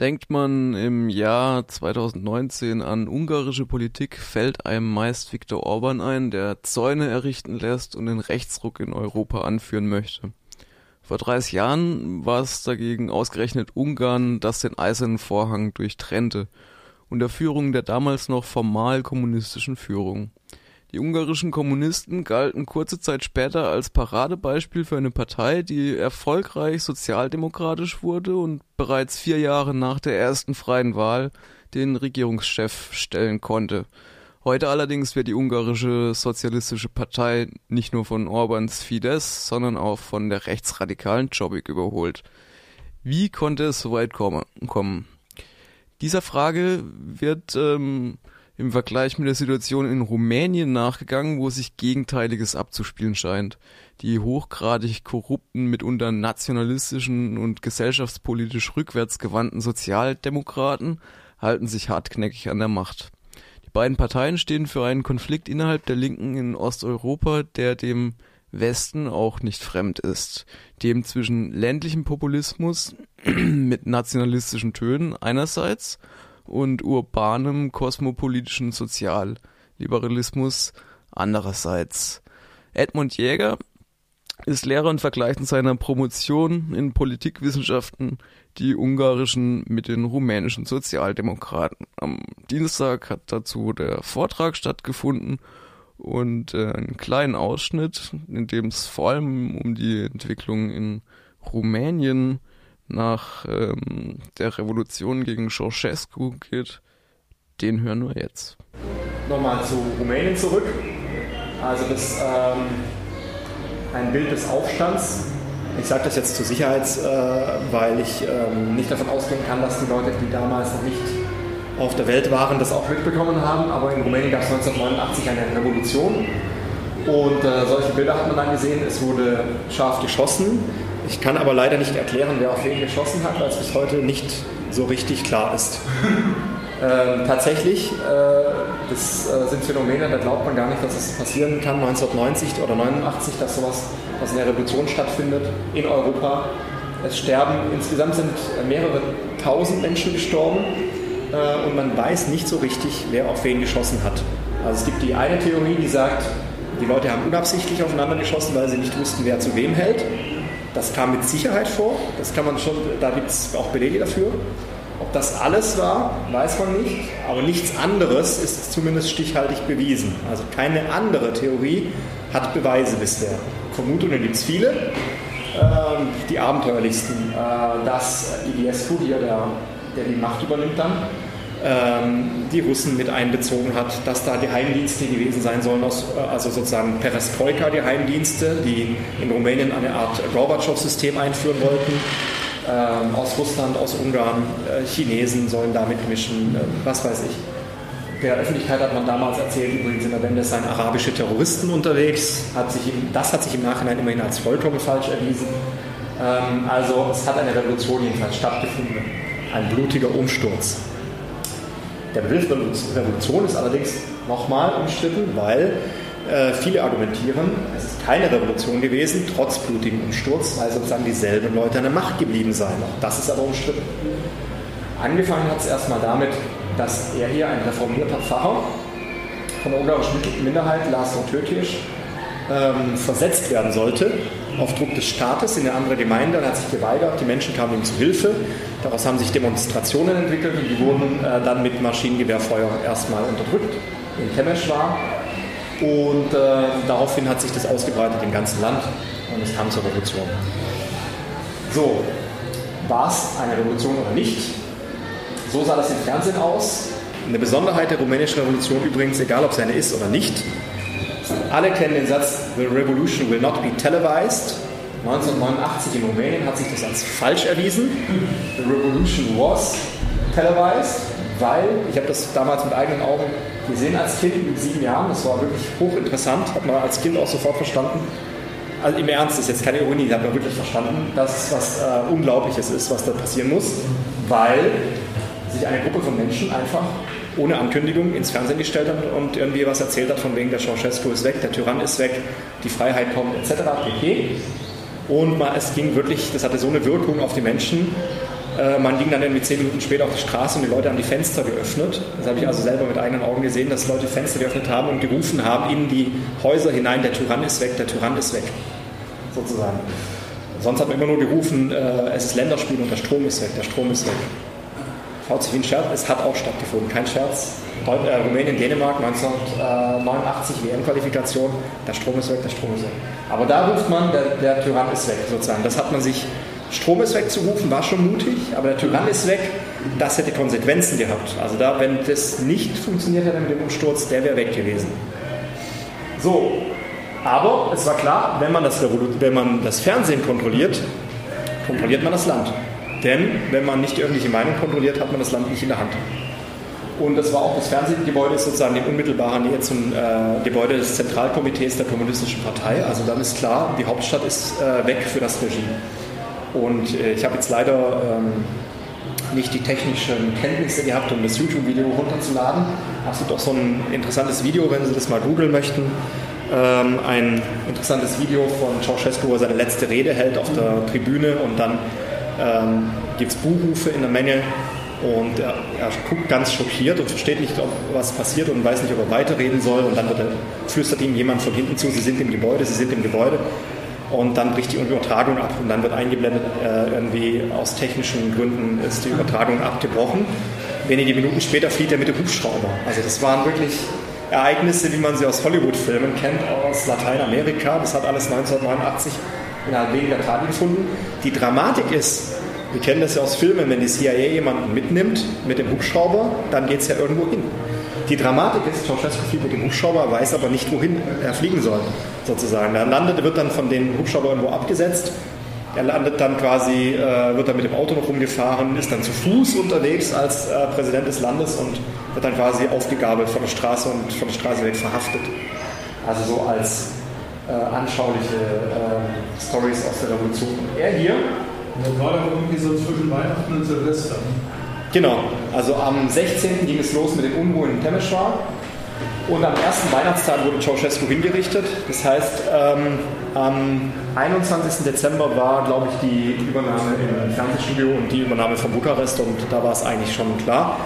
Denkt man im Jahr 2019 an ungarische Politik, fällt einem meist Viktor Orban ein, der Zäune errichten lässt und den Rechtsruck in Europa anführen möchte. Vor 30 Jahren war es dagegen ausgerechnet Ungarn, das den eisernen Vorhang durchtrennte, unter Führung der damals noch formal kommunistischen Führung. Die ungarischen Kommunisten galten kurze Zeit später als Paradebeispiel für eine Partei, die erfolgreich sozialdemokratisch wurde und bereits vier Jahre nach der ersten freien Wahl den Regierungschef stellen konnte. Heute allerdings wird die ungarische Sozialistische Partei nicht nur von Orbans Fidesz, sondern auch von der rechtsradikalen Jobbik überholt. Wie konnte es so weit kommen? Dieser Frage wird ähm, im Vergleich mit der Situation in Rumänien nachgegangen, wo sich Gegenteiliges abzuspielen scheint. Die hochgradig korrupten, mitunter nationalistischen und gesellschaftspolitisch rückwärtsgewandten Sozialdemokraten halten sich hartknäckig an der Macht. Die beiden Parteien stehen für einen Konflikt innerhalb der Linken in Osteuropa, der dem Westen auch nicht fremd ist. Dem zwischen ländlichem Populismus mit nationalistischen Tönen einerseits und urbanem kosmopolitischen Sozialliberalismus andererseits. Edmund Jäger ist Lehrer und vergleicht in seiner Promotion in Politikwissenschaften die ungarischen mit den rumänischen Sozialdemokraten. Am Dienstag hat dazu der Vortrag stattgefunden und äh, einen kleinen Ausschnitt, in dem es vor allem um die Entwicklung in Rumänien nach ähm, der Revolution gegen Ceausescu geht, den hören wir jetzt. Nochmal zu Rumänien zurück. Also das ähm, ein Bild des Aufstands. Ich sage das jetzt zur Sicherheit, äh, weil ich ähm, nicht davon ausgehen kann, dass die Leute, die damals noch nicht auf der Welt waren, das auch mitbekommen haben. Aber in Rumänien gab es 1989 eine Revolution und äh, solche Bilder hat man dann gesehen. Es wurde scharf geschossen. Ich kann aber leider nicht erklären, wer auf wen geschossen hat, weil es bis heute nicht so richtig klar ist. ähm, tatsächlich, äh, das äh, sind Phänomene, da glaubt man gar nicht, dass es passieren kann, 1990 oder 89, dass sowas, dass eine Revolution stattfindet in Europa. Es sterben, insgesamt sind mehrere tausend Menschen gestorben äh, und man weiß nicht so richtig, wer auf wen geschossen hat. Also es gibt die eine Theorie, die sagt, die Leute haben unabsichtlich aufeinander geschossen, weil sie nicht wussten, wer zu wem hält. Das kam mit Sicherheit vor. Das kann man schon, da gibt es auch Belege dafür. Ob das alles war, weiß man nicht. Aber nichts anderes ist zumindest stichhaltig bewiesen. Also keine andere Theorie hat Beweise bisher. Vermutungen gibt es viele. Ähm, die abenteuerlichsten, äh, dass IDS-Q hier, der, der die Macht übernimmt dann, die Russen mit einbezogen hat, dass da die Geheimdienste gewesen sein sollen, äh, also sozusagen Perestroika-Geheimdienste, die in Rumänien eine Art Gorbatschow-System einführen wollten. Ähm, aus Russland, aus Ungarn, äh, Chinesen sollen da mitmischen, äh, was weiß ich. Der Öffentlichkeit hat man damals erzählt, übrigens in der Wende seien arabische Terroristen unterwegs. Hat sich das hat sich im Nachhinein immerhin als vollkommen falsch erwiesen. Ähm, also es hat eine Revolution jedenfalls stattgefunden. Ein blutiger Umsturz. Der Begriff Revolution ist allerdings nochmal umstritten, weil äh, viele argumentieren, es ist keine Revolution gewesen, trotz blutigem Umsturz, weil sozusagen dieselben Leute an der Macht geblieben seien. Auch das ist aber umstritten. Angefangen hat es erstmal damit, dass er hier, ein reformierter Pfarrer von der ungarischen Minderheit, Lars Tötisch, ähm, versetzt werden sollte auf Druck des Staates in eine andere Gemeinde. Er hat sich geweigert, die Menschen kamen ihm zu Hilfe. Daraus haben sich Demonstrationen entwickelt und die wurden äh, dann mit Maschinengewehrfeuer erstmal unterdrückt in Temeschwar. Und äh, daraufhin hat sich das ausgebreitet im ganzen Land und es kam zur Revolution. So, war es eine Revolution oder nicht? So sah das im Fernsehen aus. Eine Besonderheit der rumänischen Revolution übrigens, egal ob es eine ist oder nicht, alle kennen den Satz, The revolution will not be televised. 1989 in Rumänien hat sich das als falsch erwiesen. The revolution was televised, weil, ich habe das damals mit eigenen Augen gesehen als Kind mit sieben Jahren, das war wirklich hochinteressant, hat man als Kind auch sofort verstanden. Also im Ernst, das ist jetzt keine Ironie, ich habe wirklich verstanden, dass was äh, Unglaubliches ist, was da passieren muss, weil sich eine Gruppe von Menschen einfach ohne Ankündigung ins Fernsehen gestellt hat und irgendwie was erzählt hat von wegen der Ceausescu ist weg, der Tyrann ist weg, die Freiheit kommt etc. pp. Und mal, es ging wirklich, das hatte so eine Wirkung auf die Menschen, Äh, man ging dann irgendwie zehn Minuten später auf die Straße und die Leute haben die Fenster geöffnet. Das habe ich also selber mit eigenen Augen gesehen, dass Leute Fenster geöffnet haben und gerufen haben in die Häuser hinein, der Tyrann ist weg, der Tyrann ist weg. Sozusagen. Sonst hat man immer nur gerufen, äh, es ist Länderspiel und der Strom ist weg, der Strom ist weg. Ein Scherz, es hat auch stattgefunden, kein Scherz. Äh, Rumänien, Dänemark 1989 WM-Qualifikation, der Strom ist weg, der Strom ist weg. Aber da ruft man, der, der Tyrann ist weg sozusagen. Das hat man sich, Strom ist weg zu rufen, war schon mutig, aber der Tyrann ist weg, das hätte Konsequenzen gehabt. Also da, wenn das nicht funktioniert hätte mit dem Umsturz, der wäre weg gewesen. So, aber es war klar, wenn man, das, wenn man das Fernsehen kontrolliert, kontrolliert man das Land. Denn wenn man nicht die öffentliche Meinung kontrolliert, hat man das Land nicht in der Hand. Und das war auch das Fernsehgebäude ist sozusagen in unmittelbarer Nähe zum äh, Gebäude des Zentralkomitees der Kommunistischen Partei. Also dann ist klar, die Hauptstadt ist äh, weg für das Regime. Und äh, ich habe jetzt leider ähm, nicht die technischen Kenntnisse gehabt, um das YouTube-Video runterzuladen. Es gibt auch so ein interessantes Video, wenn Sie das mal googeln möchten. Ähm, ein interessantes Video von Ceausescu, wo er seine letzte Rede hält auf der Tribüne und dann ähm, gibt es Buhrufe in der Menge und er, er, guckt ganz schockiert und versteht nicht, ob was passiert und weiß nicht, ob er weiterreden soll. Und dann er, flüstert ihm jemand von hinten zu, sie sind im Gebäude, sie sind im Gebäude. Und dann bricht die Übertragung ab und dann wird eingeblendet, äh, irgendwie aus technischen Gründen ist die Übertragung abgebrochen. Wenige Minuten später fliegt er mit dem Hubschrauber. Also das waren wirklich Ereignisse, wie man sie aus Hollywood-Filmen kennt, aus Lateinamerika. Das hat alles 1989 innerhalb weniger Tage gefunden. Die Dramatik ist, wir kennen das ja aus Filmen, wenn die CIA jemanden mitnimmt mit dem Hubschrauber, dann geht es ja irgendwo hin. Die Dramatik ist, Ceausescu fliegt mit dem Hubschrauber, weiß aber nicht, wohin er fliegen soll, sozusagen. Er landet, wird dann von den Hubschrauber irgendwo abgesetzt. Er landet dann quasi, äh, wird dann mit dem Auto noch rumgefahren, ist dann zu Fuß unterwegs als äh, Präsident des Landes und wird dann quasi aufgegabelt von der Straße und von der Straße weg verhaftet. Also so als äh, anschauliche äh, Stories aus der Revolution. Und er hier das war dann irgendwie so zwischen Weihnachten und Silvester. Genau, also am 16. ging es los mit den Unruhen in Temeshwar und am ersten Weihnachtstag wurde Ceausescu hingerichtet. Das heißt, ähm, am 21. Dezember war, glaube ich, die Übernahme im Fernsehstudio und die Übernahme von Bukarest und da war es eigentlich schon klar.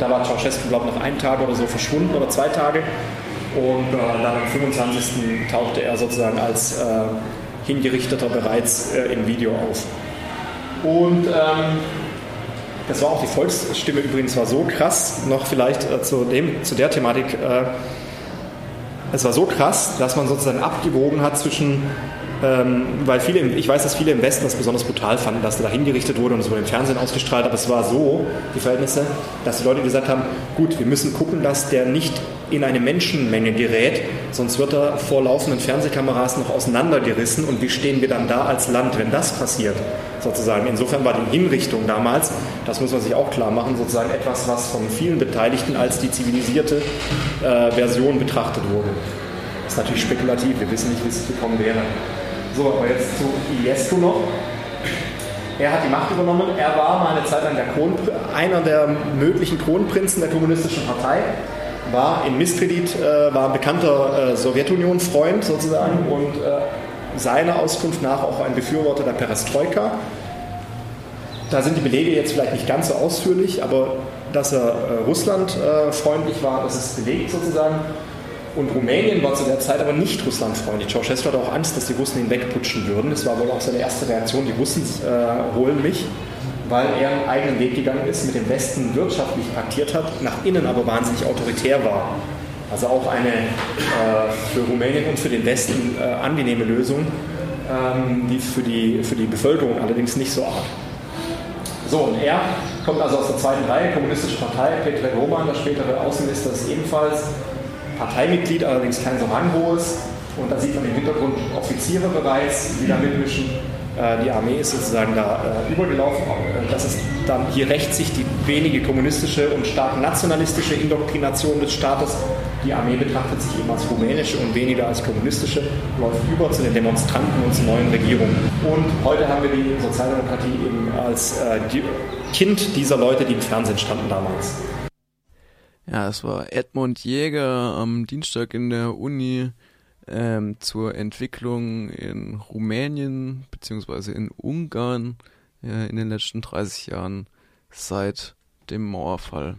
Da war Ceausescu, glaube ich, noch einen Tag oder so verschwunden oder zwei Tage und äh, dann am 25. tauchte er sozusagen als äh, Hingerichteter bereits äh, im Video auf. Und ähm, das war auch die Volksstimme übrigens war so krass, noch vielleicht äh, zu, dem, zu der Thematik, äh, es war so krass, dass man sozusagen abgewogen hat zwischen, ähm, weil viele, ich weiß, dass viele im Westen das besonders brutal fanden, dass er da hingerichtet wurde und es wurde im Fernsehen ausgestrahlt, aber es war so, die Verhältnisse, dass die Leute gesagt haben, gut, wir müssen gucken, dass der nicht in eine Menschenmenge gerät, sonst wird er vor laufenden Fernsehkameras noch auseinandergerissen und wie stehen wir dann da als Land, wenn das passiert, sozusagen. Insofern war die Hinrichtung damals, das muss man sich auch klar machen, sozusagen etwas, was von vielen Beteiligten als die zivilisierte äh, Version betrachtet wurde. Das ist natürlich spekulativ, wir wissen nicht, wie es gekommen wäre. So, aber jetzt zu Iliescu noch. Er hat die Macht übernommen. Er war mal eine Zeit lang der einer der möglichen Kronprinzen der kommunistischen Partei war in Misskredit, äh, war ein bekannter äh, Sowjetunion-Freund sozusagen und äh, seiner Auskunft nach auch ein Befürworter der Perestroika. Da sind die Belege jetzt vielleicht nicht ganz so ausführlich, aber dass er äh, Russland äh, freundlich war, das ist belegt sozusagen. Und Rumänien war zu der Zeit aber nicht russlandfreundlich. Ceausescu hatte auch Angst, dass die Russen ihn wegputschen würden. Das war wohl auch seine erste Reaktion, die Russen äh, holen mich weil er einen eigenen Weg gegangen ist, mit dem Westen wirtschaftlich paktiert hat, nach innen aber wahnsinnig autoritär war. Also auch eine äh, für Rumänien und für den Westen äh, angenehme Lösung, ähm, die für die, für die Bevölkerung allerdings nicht so arg. So, und er kommt also aus der zweiten Reihe, Kommunistische Partei, Petre Roman, der spätere Außenminister, ist ebenfalls Parteimitglied, allerdings kein so ranghohes. Und da sieht man im Hintergrund Offiziere bereits, die da mitmischen. Äh, die Armee ist sozusagen da äh, übergelaufen. Äh, das ist dann, hier rächt sich die wenige kommunistische und stark nationalistische Indoktrination des Staates. Die Armee betrachtet sich eben als rumänische und weniger als kommunistische, läuft über zu den Demonstranten und zur neuen Regierung. Und heute haben wir die Sozialdemokratie eben als Kind dieser Leute, die im Fernsehen standen damals. Ja, es war Edmund Jäger am Dienstag in der Uni ähm, zur Entwicklung in Rumänien beziehungsweise in Ungarn äh, in den letzten 30 Jahren seit dem Mauerfall.